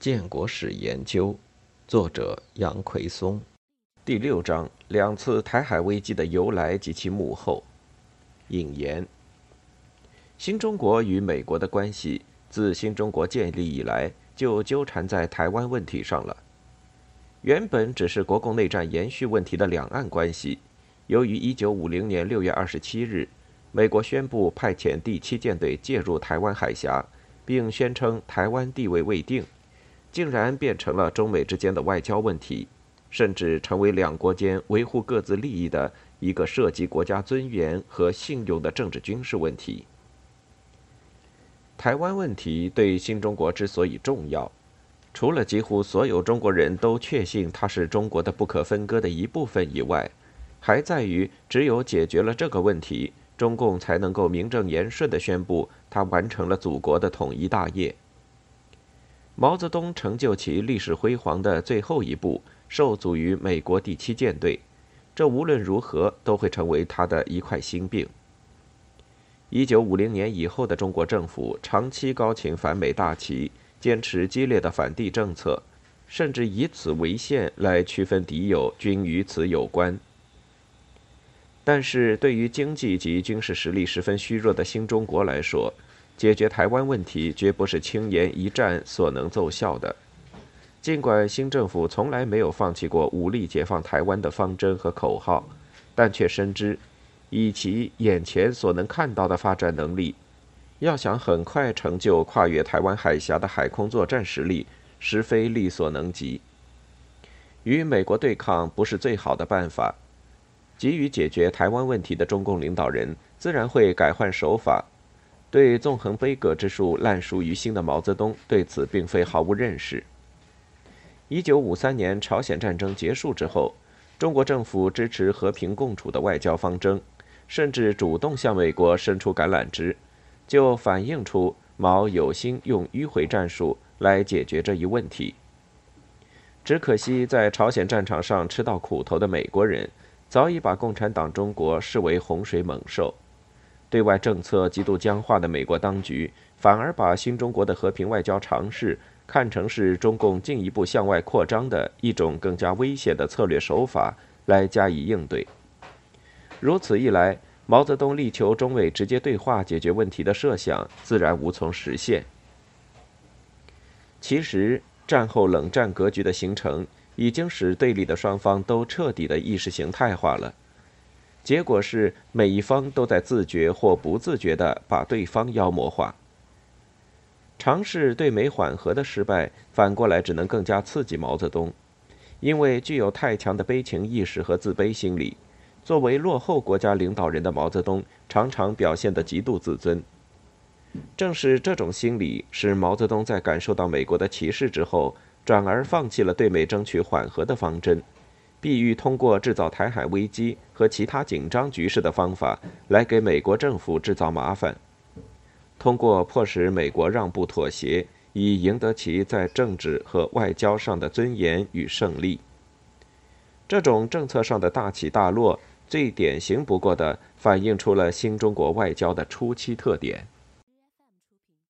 建国史研究，作者杨奎松。第六章：两次台海危机的由来及其幕后。引言：新中国与美国的关系自新中国建立以来就纠缠在台湾问题上了。原本只是国共内战延续问题的两岸关系，由于1950年6月27日，美国宣布派遣第七舰队介入台湾海峡，并宣称台湾地位未定。竟然变成了中美之间的外交问题，甚至成为两国间维护各自利益的一个涉及国家尊严和信用的政治军事问题。台湾问题对新中国之所以重要，除了几乎所有中国人都确信它是中国的不可分割的一部分以外，还在于只有解决了这个问题，中共才能够名正言顺地宣布它完成了祖国的统一大业。毛泽东成就其历史辉煌的最后一步，受阻于美国第七舰队，这无论如何都会成为他的一块心病。一九五零年以后的中国政府长期高擎反美大旗，坚持激烈的反帝政策，甚至以此为限来区分敌友，均与此有关。但是对于经济及军事实力十分虚弱的新中国来说，解决台湾问题绝不是轻言一战所能奏效的。尽管新政府从来没有放弃过武力解放台湾的方针和口号，但却深知，以其眼前所能看到的发展能力，要想很快成就跨越台湾海峡的海空作战实力，实非力所能及。与美国对抗不是最好的办法。急于解决台湾问题的中共领导人，自然会改换手法。对纵横悲歌之术烂熟于心的毛泽东对此并非毫无认识。一九五三年朝鲜战争结束之后，中国政府支持和平共处的外交方针，甚至主动向美国伸出橄榄枝，就反映出毛有心用迂回战术来解决这一问题。只可惜，在朝鲜战场上吃到苦头的美国人，早已把共产党中国视为洪水猛兽。对外政策极度僵化的美国当局，反而把新中国的和平外交尝试看成是中共进一步向外扩张的一种更加危险的策略手法来加以应对。如此一来，毛泽东力求中美直接对话解决问题的设想自然无从实现。其实，战后冷战格局的形成，已经使对立的双方都彻底的意识形态化了。结果是，每一方都在自觉或不自觉地把对方妖魔化。尝试对美缓和的失败，反过来只能更加刺激毛泽东，因为具有太强的悲情意识和自卑心理。作为落后国家领导人的毛泽东，常常表现得极度自尊。正是这种心理，使毛泽东在感受到美国的歧视之后，转而放弃了对美争取缓和的方针。必欲通过制造台海危机和其他紧张局势的方法来给美国政府制造麻烦，通过迫使美国让步妥协，以赢得其在政治和外交上的尊严与胜利。这种政策上的大起大落，最典型不过的反映出了新中国外交的初期特点。